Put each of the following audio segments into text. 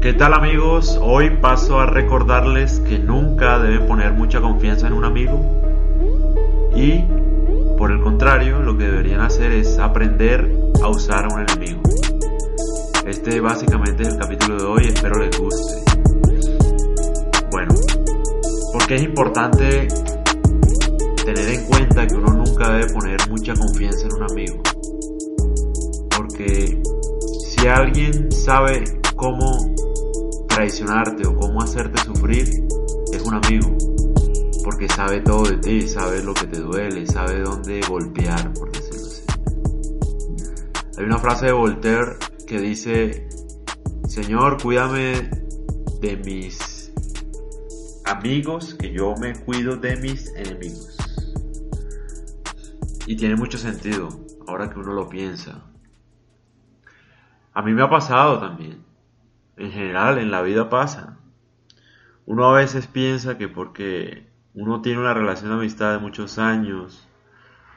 ¿Qué tal amigos? Hoy paso a recordarles que nunca deben poner mucha confianza en un amigo y por el contrario lo que deberían hacer es aprender a usar a un enemigo. Este básicamente es el capítulo de hoy, espero les guste. Bueno, porque es importante tener en cuenta que uno nunca debe poner mucha confianza en un amigo. Porque si alguien sabe cómo traicionarte o cómo hacerte sufrir, es un amigo. Porque sabe todo de ti, sabe lo que te duele, sabe dónde golpear, por decirlo así. Hay una frase de Voltaire que dice, Señor, cuídame de mis amigos, que yo me cuido de mis enemigos. Y tiene mucho sentido, ahora que uno lo piensa. A mí me ha pasado también. En general, en la vida pasa. Uno a veces piensa que porque uno tiene una relación de amistad de muchos años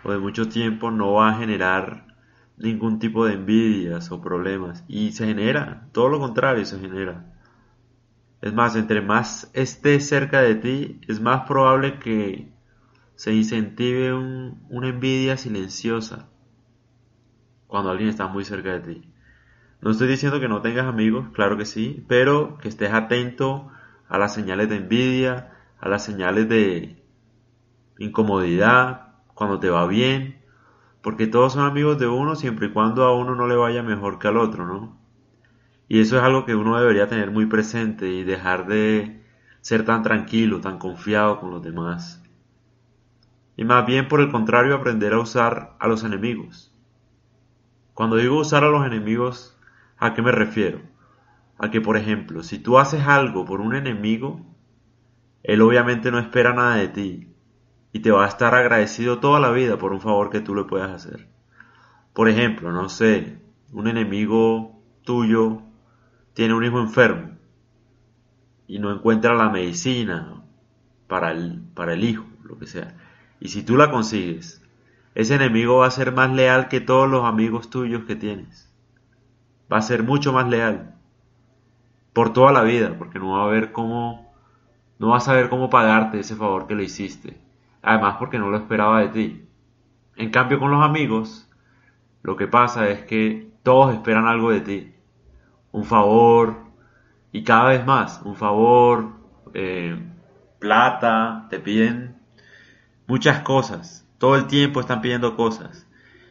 o de mucho tiempo no va a generar ningún tipo de envidias o problemas. Y se genera, todo lo contrario se genera. Es más, entre más esté cerca de ti, es más probable que se incentive una envidia silenciosa cuando alguien está muy cerca de ti. No estoy diciendo que no tengas amigos, claro que sí, pero que estés atento a las señales de envidia, a las señales de incomodidad, cuando te va bien, porque todos son amigos de uno siempre y cuando a uno no le vaya mejor que al otro, ¿no? Y eso es algo que uno debería tener muy presente y dejar de ser tan tranquilo, tan confiado con los demás. Y más bien por el contrario aprender a usar a los enemigos. Cuando digo usar a los enemigos, ¿a qué me refiero? A que, por ejemplo, si tú haces algo por un enemigo, él obviamente no espera nada de ti y te va a estar agradecido toda la vida por un favor que tú le puedas hacer. Por ejemplo, no sé, un enemigo tuyo tiene un hijo enfermo y no encuentra la medicina para el, para el hijo, lo que sea. Y si tú la consigues, ese enemigo va a ser más leal que todos los amigos tuyos que tienes. Va a ser mucho más leal. Por toda la vida, porque no va a ver cómo, no va a saber cómo pagarte ese favor que le hiciste. Además porque no lo esperaba de ti. En cambio con los amigos, lo que pasa es que todos esperan algo de ti. Un favor y cada vez más. Un favor, eh, plata, te piden muchas cosas. Todo el tiempo están pidiendo cosas.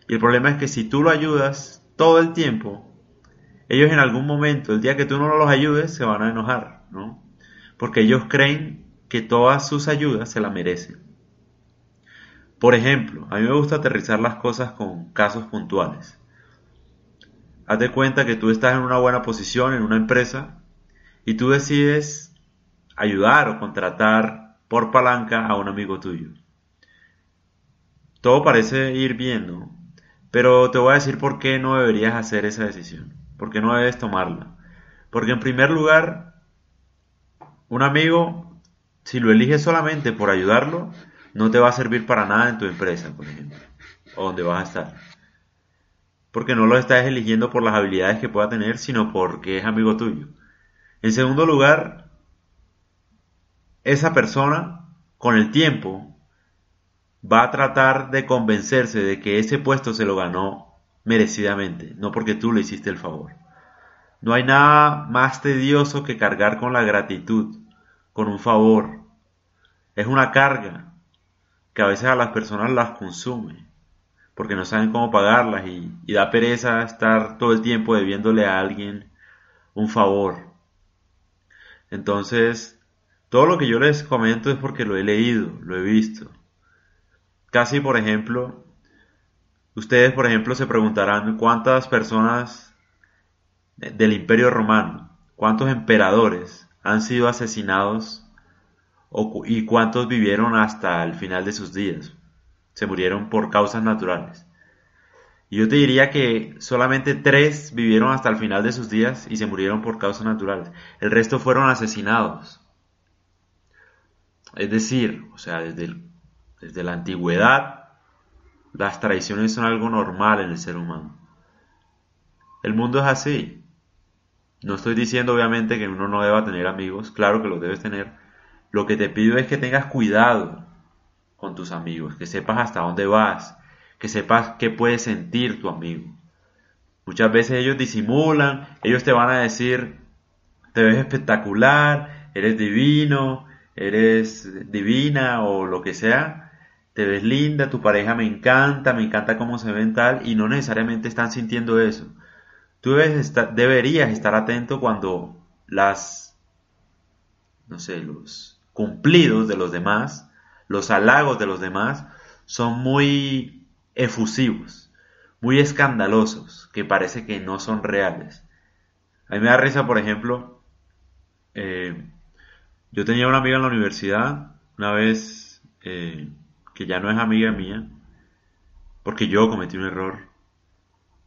Y el problema es que si tú lo ayudas todo el tiempo, ellos en algún momento, el día que tú no los ayudes, se van a enojar, ¿no? Porque ellos creen que todas sus ayudas se las merecen. Por ejemplo, a mí me gusta aterrizar las cosas con casos puntuales. Haz de cuenta que tú estás en una buena posición en una empresa y tú decides ayudar o contratar por palanca a un amigo tuyo. Todo parece ir bien, ¿no? Pero te voy a decir por qué no deberías hacer esa decisión, por qué no debes tomarla. Porque en primer lugar, un amigo, si lo eliges solamente por ayudarlo, no te va a servir para nada en tu empresa, por ejemplo, o donde vas a estar. Porque no lo estás eligiendo por las habilidades que pueda tener, sino porque es amigo tuyo. En segundo lugar, esa persona, con el tiempo, va a tratar de convencerse de que ese puesto se lo ganó merecidamente, no porque tú le hiciste el favor. No hay nada más tedioso que cargar con la gratitud, con un favor. Es una carga, que a veces a las personas las consume porque no saben cómo pagarlas y, da pereza estar todo el tiempo debiéndole a alguien un favor. Entonces, todo lo que yo les comento es porque lo he leído, lo he visto. Casi, por ejemplo, ustedes, por ejemplo, se preguntarán cuántas personas del Imperio Romano, cuántos emperadores han sido asesinados y cuántos vivieron hasta el final de sus días. Se murieron por causas naturales. Y yo te diría que solamente tres vivieron hasta el final de sus días y se murieron por causas naturales. El resto fueron asesinados. Es decir, o sea, desde, desde la antigüedad, las traiciones son algo normal en el ser humano. El mundo es así. No estoy diciendo obviamente que uno no deba tener amigos, claro que los debes tener. Lo que te pido es que tengas cuidado con tus amigos, que sepas hasta dónde vas, que sepas qué puede sentir tu amigo. Muchas veces ellos disimulan, ellos te van a decir, te ves espectacular, eres divino, eres divina o lo que sea, te ves linda, tu pareja me encanta, me encanta cómo se ven tal, y no necesariamente están sintiendo eso. Tú deberías estar atento cuando las, no sé, los cumplidos de los demás, los halagos de los demás, son muy efusivos, muy escandalosos, que parece que no son reales. A mí me da risa, por ejemplo, eh, yo tenía una amiga en la universidad, una vez eh, que ya no es amiga mía, porque yo cometí un error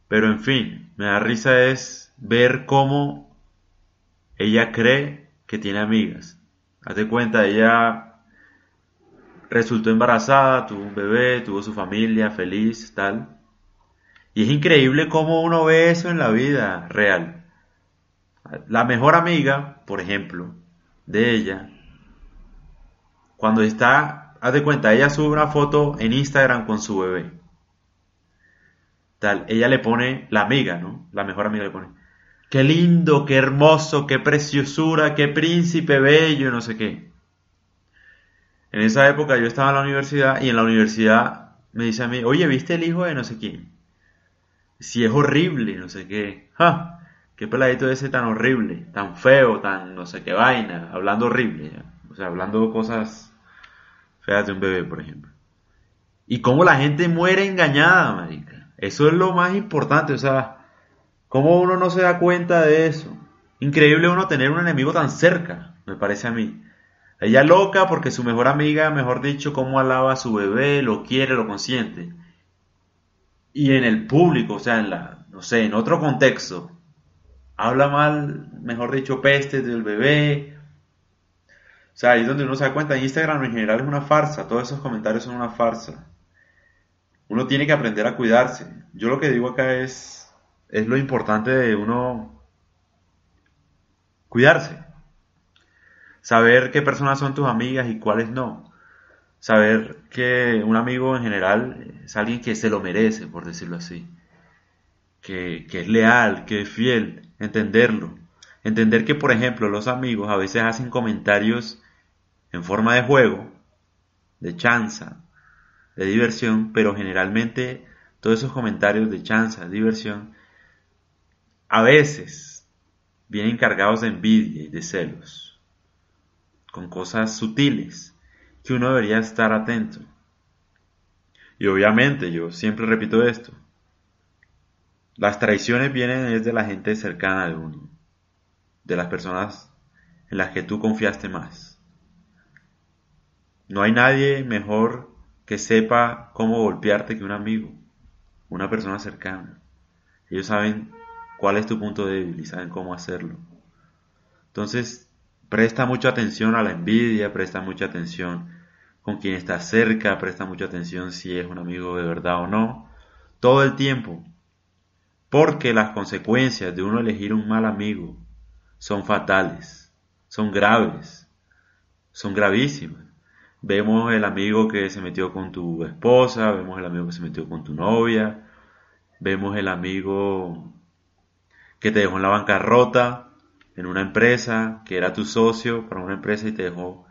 pero en fin, me da risa es ver cómo ella cree que tiene amigas. Hazte cuenta, ella resultó embarazada, tuvo un bebé, tuvo su familia feliz, tal. Y es increíble cómo uno ve eso en la vida real. La mejor amiga, por ejemplo, de ella, cuando está, haz de cuenta, ella sube una foto en Instagram con su bebé tal, ella le pone la amiga, ¿no? La mejor amiga le pone, qué lindo, qué hermoso, qué preciosura, qué príncipe bello, no sé qué. En esa época yo estaba en la universidad y en la universidad me dice a mí, oye, ¿viste el hijo de no sé quién? Si es horrible, no sé qué. ¡Ja! Qué peladito ese tan horrible, tan feo, tan no sé qué vaina, hablando horrible, o sea, hablando cosas de un bebé, por ejemplo. Y cómo la gente muere engañada, marica. Eso es lo más importante, o sea, ¿cómo uno no se da cuenta de eso? Increíble uno tener un enemigo tan cerca, me parece a mí. Ella loca porque su mejor amiga, mejor dicho, cómo alaba a su bebé, lo quiere, lo consiente. Y en el público, o sea, en la, no sé, en otro contexto, habla mal, mejor dicho, peste del bebé. O sea, ahí es donde uno se da cuenta, Instagram en general es una farsa, todos esos comentarios son una farsa uno tiene que aprender a cuidarse. Yo lo que digo acá es, es lo importante de uno cuidarse. Saber qué personas son tus amigas y cuáles no. Saber que un amigo en general es alguien que se lo merece, por decirlo así. Que, que es leal, que es fiel. Entenderlo. Entender que, por ejemplo, los amigos a veces hacen comentarios en forma de juego, de chanza, de diversión, pero generalmente todos esos comentarios de chanza, diversión, a veces vienen cargados de envidia y de celos, con cosas sutiles que uno debería estar atento. Y obviamente yo siempre repito esto, las traiciones vienen desde la gente cercana de uno, de las personas en las que tú confiaste más. No hay nadie mejor que sepa cómo golpearte que un amigo, una persona cercana. Ellos saben cuál es tu punto débil y saben cómo hacerlo. Entonces, presta mucha atención a la envidia, presta mucha atención con quien está cerca, presta mucha atención si es un amigo de verdad o no, todo el tiempo. Porque las consecuencias de uno elegir un mal amigo son fatales, son graves, son gravísimas. Vemos el amigo que se metió con tu esposa, vemos el amigo que se metió con tu novia, vemos el amigo que te dejó en la bancarrota en una empresa, que era tu socio para una empresa y te dejó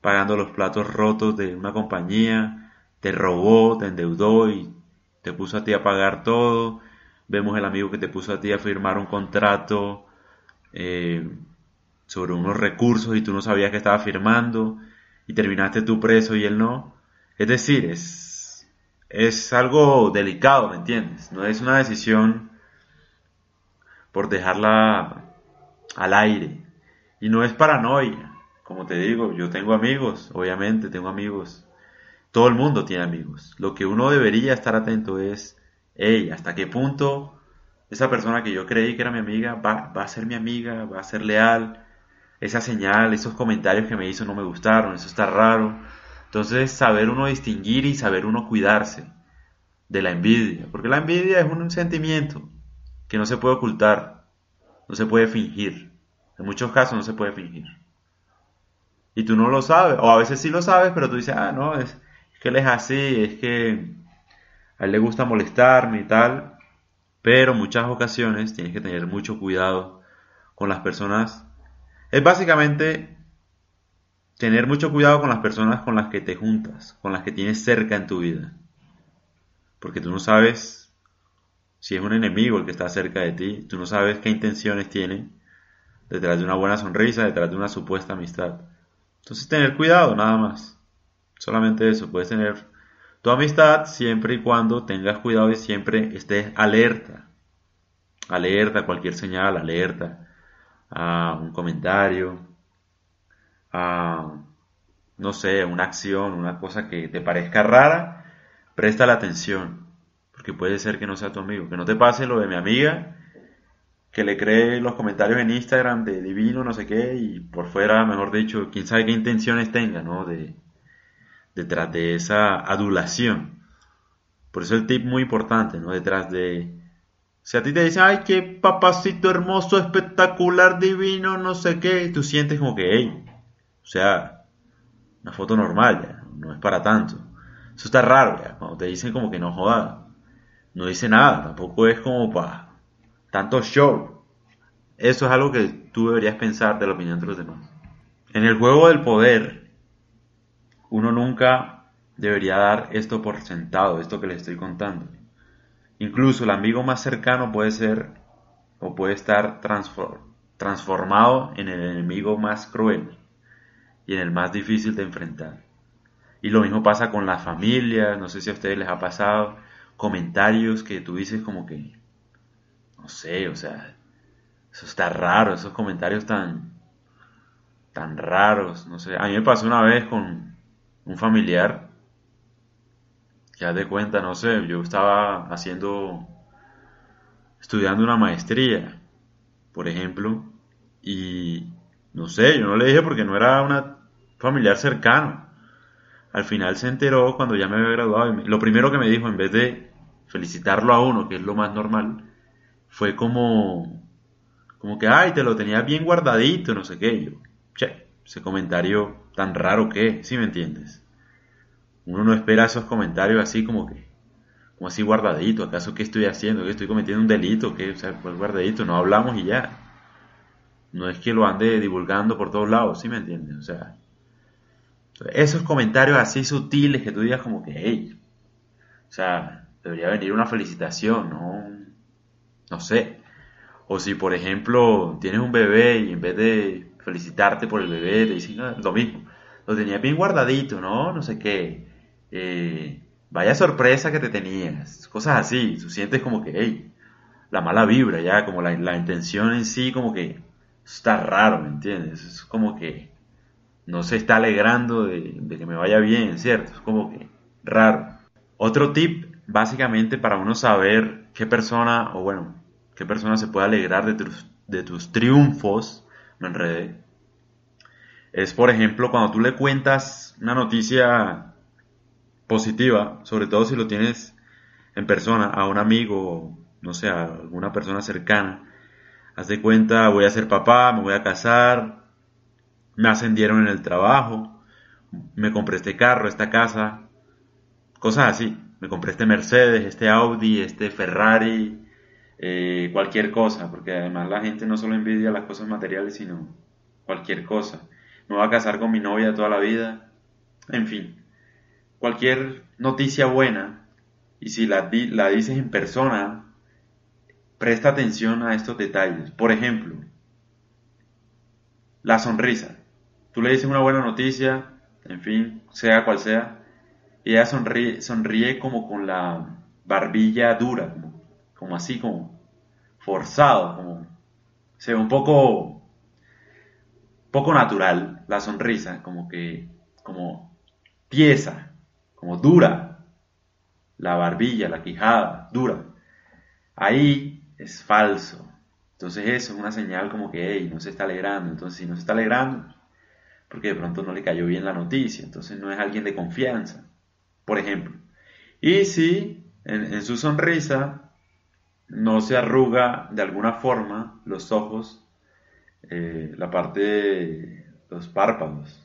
pagando los platos rotos de una compañía, te robó, te endeudó y te puso a ti a pagar todo. Vemos el amigo que te puso a ti a firmar un contrato eh, sobre unos recursos y tú no sabías que estaba firmando y terminaste tú preso y él no. Es decir, es, es algo delicado, ¿me entiendes? No es una decisión por dejarla al aire. Y no es paranoia. Como te digo, yo tengo amigos, obviamente tengo amigos. Todo el mundo tiene amigos. Lo que uno debería estar atento es, hey, ¿hasta qué punto esa persona que yo creí que era mi amiga va, va a ser mi amiga, va a ser leal? Esa señal, esos comentarios que me hizo no me gustaron, eso está raro. Entonces, saber uno distinguir y saber uno cuidarse de la envidia, porque la envidia es un sentimiento que no se puede ocultar, no se puede fingir. En muchos casos no se puede fingir. Y tú no lo sabes, o a veces sí lo sabes, pero tú dices, ah, no, es, que él es así, es que a él le gusta molestarme y tal. Pero muchas ocasiones tienes que tener mucho cuidado con las personas. Es básicamente tener mucho cuidado con las personas con las que te juntas, con las que tienes cerca en tu vida. Porque tú no sabes si es un enemigo el que está cerca de ti, tú no sabes qué intenciones tiene detrás de una buena sonrisa, detrás de una supuesta amistad. Entonces tener cuidado, nada más. Solamente eso, puedes tener tu amistad siempre y cuando tengas cuidado y siempre estés alerta. Alerta cualquier señal, alerta a un comentario, a, no sé, una acción, una cosa que te parezca rara, presta la atención. Porque puede ser que no sea tu amigo. Que no te pase lo de mi amiga que le cree los comentarios en Instagram de divino, no sé qué, y por fuera, mejor dicho, quién sabe qué intenciones tenga, ¿no? De, detrás de esa adulación. Por eso el tip muy importante, ¿no? Detrás de... Si a ti te dicen, ay, qué papacito hermoso, espectacular, divino, no sé qué, tú sientes como que, hey, o sea, una foto normal, ya, no es para tanto. Eso está raro, ya, cuando te dicen como que no joda, no dice nada, tampoco es como para tanto show. Eso es algo que tú deberías pensar de la opinión de los demás. En el juego del poder, uno nunca debería dar esto por sentado, esto que les estoy contando. Incluso el amigo más cercano puede ser o puede estar transformado en el enemigo más cruel y en el más difícil de enfrentar. Y lo mismo pasa con la familia, no sé si a ustedes les ha pasado, comentarios que tú dices como que, no sé, o sea, eso está raro, esos comentarios tan, tan raros, no sé. A mí me pasó una vez con un familiar, ya de cuenta, no sé, yo estaba haciendo, estudiando una maestría, por ejemplo, y no sé, yo no le dije porque no era una familiar cercano. Al final se enteró cuando ya me había graduado. Y lo primero que me dijo, en vez de felicitarlo a uno, que es lo más normal, fue como, como que, ay, te lo tenía bien guardadito, no sé qué. yo, che, ese comentario tan raro que, ¿sí me entiendes? Uno no espera esos comentarios así como que, como así guardadito, ¿acaso qué estoy haciendo? ¿Que estoy cometiendo un delito? ¿Qué? O sea, pues guardadito, no hablamos y ya. No es que lo ande divulgando por todos lados, ¿sí me entiendes? O sea, esos comentarios así sutiles que tú digas como que, hey, o sea, debería venir una felicitación, ¿no? no sé. O si, por ejemplo, tienes un bebé y en vez de felicitarte por el bebé, te dicen ah, lo mismo. Lo tenías bien guardadito, ¿no? No sé qué. Eh, vaya sorpresa que te tenías. Cosas así. Tú sientes como que, hey, la mala vibra ya, como la, la intención en sí, como que está raro, ¿me entiendes? Es como que no se está alegrando de, de que me vaya bien, ¿cierto? Es como que raro. Otro tip, básicamente, para uno saber qué persona, o bueno, qué persona se puede alegrar de tus, de tus triunfos, me enredé, es por ejemplo cuando tú le cuentas una noticia positiva, sobre todo si lo tienes en persona, a un amigo, no sé, a alguna persona cercana, haz de cuenta, voy a ser papá, me voy a casar, me ascendieron en el trabajo, me compré este carro, esta casa, cosas así, me compré este Mercedes, este Audi, este Ferrari, eh, cualquier cosa, porque además la gente no solo envidia las cosas materiales, sino cualquier cosa. Me voy a casar con mi novia toda la vida, en fin, cualquier noticia buena, y si la, dices en persona, presta atención a estos detalles. Por ejemplo, la sonrisa. Tú le dices una buena noticia, en fin, sea cual sea, y ella sonríe, sonríe como con la barbilla dura, como así, como forzado, como ve un poco, poco natural la sonrisa, como que, como pieza, como dura, la barbilla, la quijada, dura. Ahí es falso. Entonces eso es una señal como que, no se está alegrando. Entonces si no se está alegrando, porque de pronto no le cayó bien la noticia, entonces no es alguien de confianza, por ejemplo. Y si en su sonrisa no se arruga de alguna forma los ojos, eh, la parte de los párpados,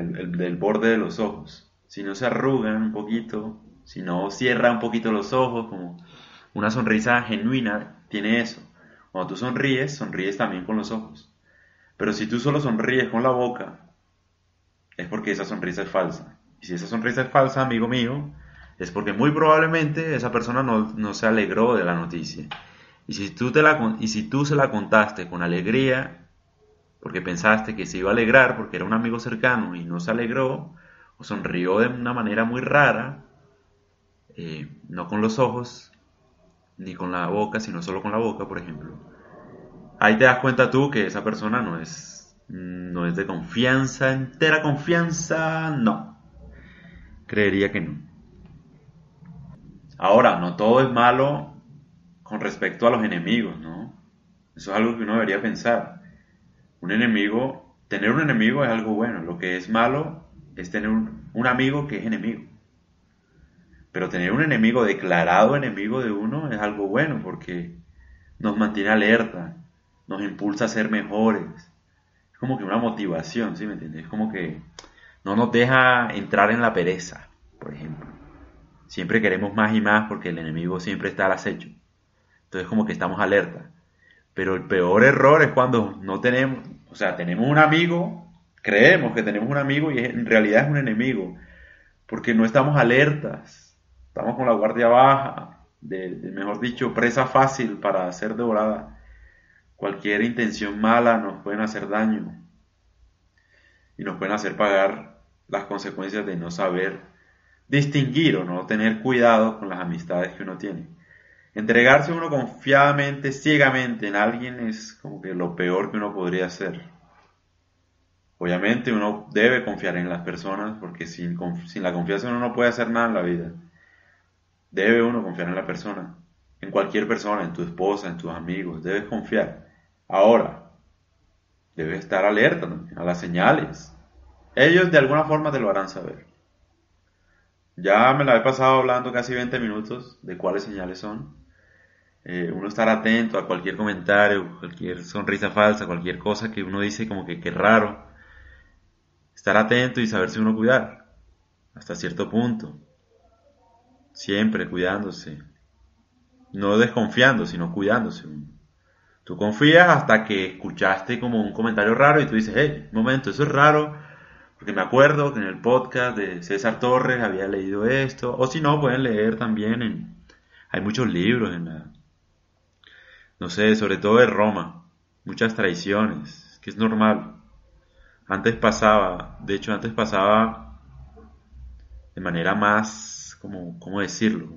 del, borde de los ojos. Si no se arrugan un poquito, si no cierra un poquito los ojos, como una sonrisa genuina, tiene eso. Cuando tú sonríes, sonríes también con los ojos. Pero si tú solo sonríes con la boca, es porque esa sonrisa es falsa. Y si esa sonrisa es falsa, amigo mío, es porque muy probablemente esa persona no, se alegró de la noticia. Y si, tú te la, y si tú se la contaste con alegría, porque pensaste que se iba a alegrar porque era un amigo cercano y no se alegró, o sonrió de una manera muy rara, eh, no con los ojos, ni con la boca, sino solo con la boca, por ejemplo. Ahí te das cuenta tú que esa persona no es, no es de confianza, entera confianza, no. Creería que no. Ahora, no todo es malo con respecto a los enemigos, ¿no? Eso es algo que uno debería pensar. Un enemigo, tener un enemigo es algo bueno. Lo que es malo es tener un, amigo que es enemigo. Pero tener un enemigo declarado enemigo de uno es algo bueno porque nos mantiene alerta, nos impulsa a ser mejores. Es como que una motivación, ¿sí me entiendes? Es como que no nos deja entrar en la pereza, por ejemplo. Siempre queremos más y más porque el enemigo siempre está al acecho. Entonces como que estamos alerta. Pero el peor error es cuando no tenemos, o sea, tenemos un amigo, creemos que tenemos un amigo y en realidad es un enemigo. Porque no estamos alertas. Estamos con la guardia baja, de, mejor dicho, presa fácil para ser devorada. Cualquier intención mala nos puede hacer daño y nos pueden hacer pagar las consecuencias de no saber distinguir o no tener cuidado con las amistades que uno tiene. Entregarse uno confiadamente, ciegamente en alguien es como que lo peor que uno podría hacer. Obviamente uno debe confiar en las personas porque sin, la confianza uno no puede hacer nada en la vida. Debe uno confiar en la persona, en cualquier persona, en tu esposa, en tus amigos, debes confiar. Ahora, debes estar alerta a las señales. Ellos de alguna forma te lo harán saber. Ya me la he pasado hablando casi 20 minutos de cuáles señales son. Eh, uno estar atento a cualquier comentario, cualquier sonrisa falsa, cualquier cosa que uno dice como que, qué raro. Estar atento y saberse uno cuidar. Hasta cierto punto. Siempre cuidándose. No desconfiando, sino cuidándose. Tú confías hasta que escuchaste como un comentario raro y tú dices, hey, momento, eso es raro porque me acuerdo que en el podcast de César Torres había leído esto, o si no, pueden leer también. Hay muchos libros en la... No sé, sobre todo de Roma, muchas traiciones, que es normal. Antes pasaba, de hecho antes pasaba de manera más, como, ¿cómo decirlo?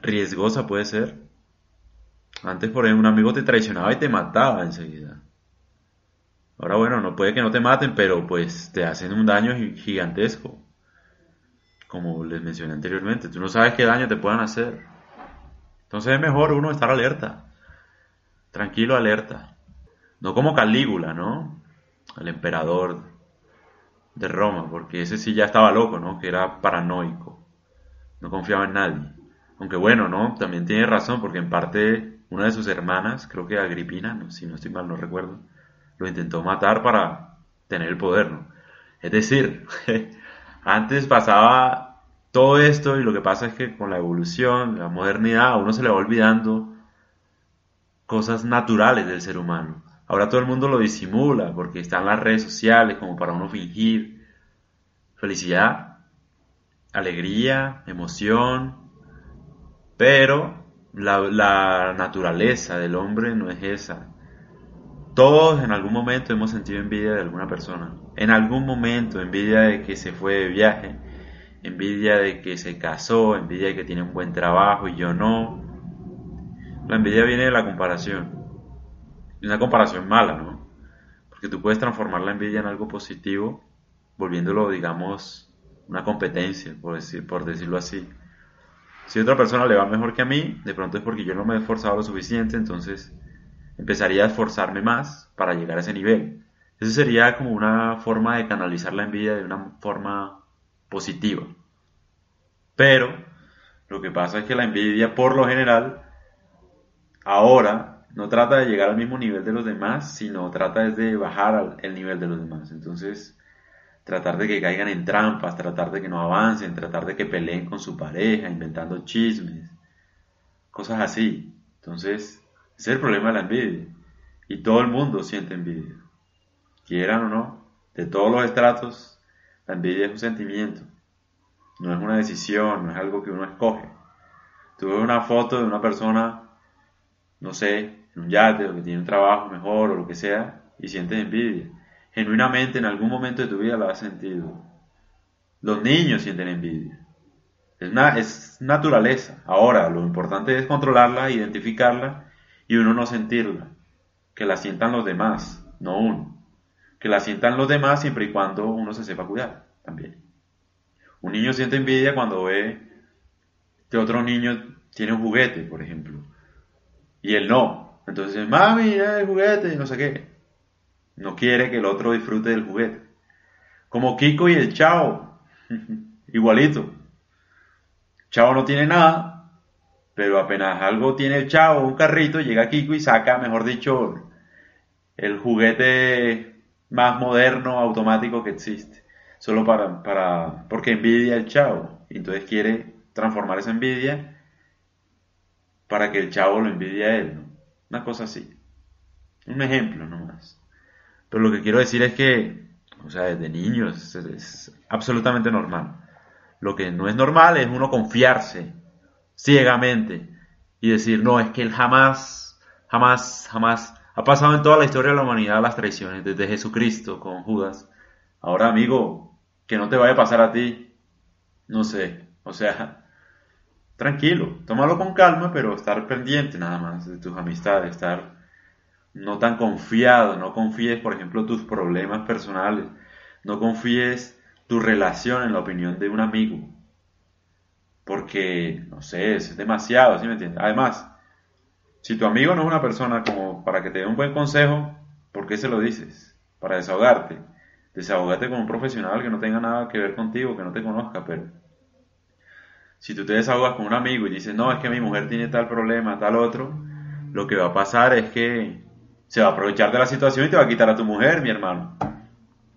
Riesgosa puede ser. Antes, por ejemplo, un amigo te traicionaba y te mataba enseguida. Ahora bueno, no puede que no te maten, pero pues te hacen un daño gigantesco. Como les mencioné anteriormente, tú no sabes qué daño te puedan hacer. Entonces es mejor uno estar alerta. Tranquilo, alerta. No como Calígula, ¿no? El emperador de Roma, porque ese sí ya estaba loco, ¿no? Que era paranoico. No confiaba en nadie. Aunque bueno, ¿no? También tiene razón, porque en parte una de sus hermanas, creo que Agripina, si no estoy mal, no recuerdo, lo intentó matar para tener el poder, ¿no? Es decir, antes pasaba todo esto y lo que pasa es que con la evolución, la modernidad, a uno se le va olvidando cosas naturales del ser humano. Ahora todo el mundo lo disimula porque están las redes sociales como para uno fingir felicidad, alegría, emoción, pero la, la naturaleza del hombre no es esa. Todos en algún momento hemos sentido envidia de alguna persona. En algún momento, envidia de que se fue de viaje, envidia de que se casó, envidia de que tiene un buen trabajo y yo no. La envidia viene de la comparación. Una comparación mala, ¿no? Porque tú puedes transformar la envidia en algo positivo, volviéndolo, digamos, una competencia, por, decir, por decirlo así. Si a otra persona le va mejor que a mí, de pronto es porque yo no me he esforzado lo suficiente, entonces empezaría a esforzarme más para llegar a ese nivel. Eso sería como una forma de canalizar la envidia de una forma positiva. Pero Lo que pasa es que la envidia, por lo general, ahora no trata de llegar al mismo nivel de los demás, sino trata de bajar el nivel de los demás. Entonces, tratar de que caigan en trampas, tratar de que no avancen, tratar de que peleen con su pareja, inventando chismes, cosas así. Entonces, ese es el problema de la envidia. Y todo el mundo siente envidia. Quieran o no, de todos los estratos, la envidia es un sentimiento. No es una decisión, no es algo que uno escoge. Tú ves una foto de una persona, no sé, en un yate o que tiene un trabajo mejor o lo que sea, y sientes envidia. Genuinamente en algún momento de tu vida lo has sentido. Los niños sienten envidia. Es, es naturaleza. Ahora, lo importante es controlarla, identificarla y uno no sentirla. Que la sientan los demás, no uno. Que la sientan los demás siempre y cuando uno se sepa cuidar también. Un niño siente envidia cuando ve que otro niño tiene un juguete, por ejemplo, y él no. Entonces, mami, el juguete, y no sé qué. No quiere que el otro disfrute del juguete. Como Kiko y el Chao. Igualito. Chao no tiene nada, pero apenas algo tiene el Chao, un carrito, llega Kiko y saca, mejor dicho, el juguete más moderno, automático que existe. Solo para, para, porque envidia el Chao. Entonces quiere transformar esa envidia para que el Chavo lo envidie a él. Una cosa así. Un ejemplo nomás. Pero lo que quiero decir es que, o sea, desde niños es, absolutamente normal. Lo que no es normal es uno confiarse ciegamente y decir, no, es que él jamás, jamás, jamás ha pasado en toda la historia de la humanidad las traiciones, desde Jesucristo con Judas. Ahora, amigo, que no te vaya a pasar a ti, no sé, o sea, tranquilo, tómalo con calma, pero estar pendiente nada más de tus amistades, estar no tan confiado, no confíes, por ejemplo, tus problemas personales, no confíes tu relación en la opinión de un amigo, porque, no sé, es demasiado, ¿sí me entiendes? Además, si tu amigo no es una persona como para que te dé un buen consejo, ¿por qué se lo dices? Para desahogarte. Desahogate con un profesional que no tenga nada que ver contigo, que no te conozca, pero si tú te desahogas con un amigo y dices, no, es que mi mujer tiene tal problema, tal otro, lo que va a pasar es que se va a aprovechar de la situación y te va a quitar a tu mujer, mi hermano.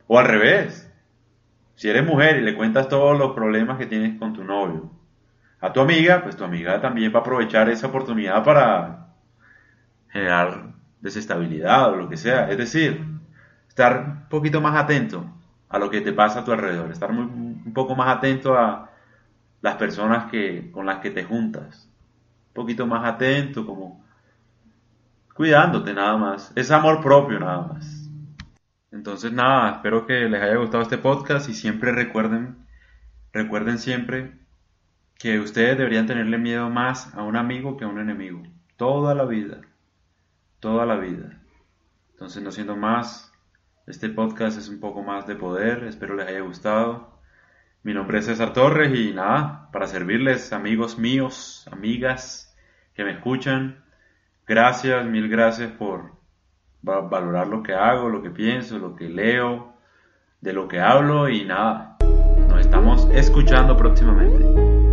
O al revés. Si eres mujer y le cuentas todos los problemas que tienes con tu novio a tu amiga, pues tu amiga también va a aprovechar esa oportunidad para generar desestabilidad o lo que sea. Es decir, estar un poquito más atento a lo que te pasa a tu alrededor, estar un poco más atento a las personas que, con las que te juntas, un poquito más atento, como cuidándote nada más. Es amor propio nada más. Entonces nada, espero que les haya gustado este podcast y siempre recuerden, recuerden siempre que ustedes deberían tenerle miedo más a un amigo que a un enemigo. Toda la vida. Toda la vida. Entonces no siendo más, este podcast es un poco más de poder, espero les haya gustado. Mi nombre es César Torres y nada, para servirles amigos míos, amigas que me escuchan, Gracias, mil gracias por valorar lo que hago, lo que pienso, lo que leo, de lo que hablo y nada. Nos estamos escuchando próximamente.